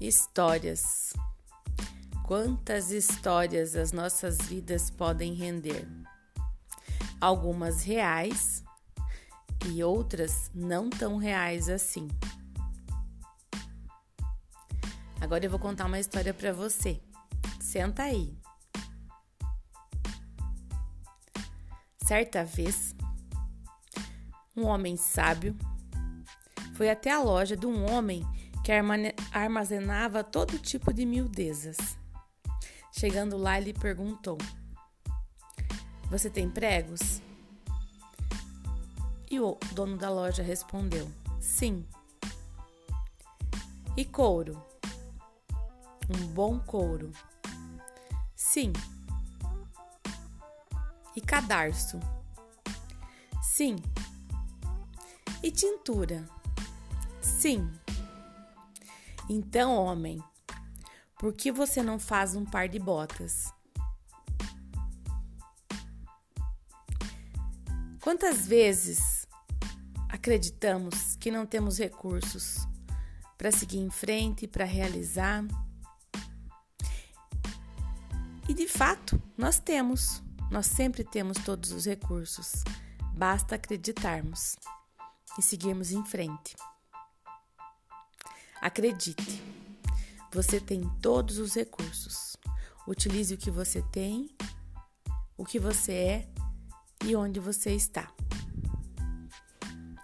Histórias. Quantas histórias as nossas vidas podem render? Algumas reais e outras não tão reais assim. Agora eu vou contar uma história para você. Senta aí. Certa vez, um homem sábio foi até a loja de um homem que armazenava todo tipo de miudezas. Chegando lá, ele perguntou: Você tem pregos? E o dono da loja respondeu: Sim. E couro? Um bom couro? Sim. E cadarço? Sim. E tintura? Sim. Então, homem, por que você não faz um par de botas? Quantas vezes acreditamos que não temos recursos para seguir em frente, para realizar? E de fato, nós temos, nós sempre temos todos os recursos, basta acreditarmos e seguirmos em frente. Acredite, você tem todos os recursos. Utilize o que você tem, o que você é e onde você está.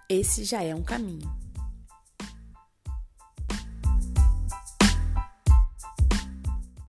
Esse já é um caminho.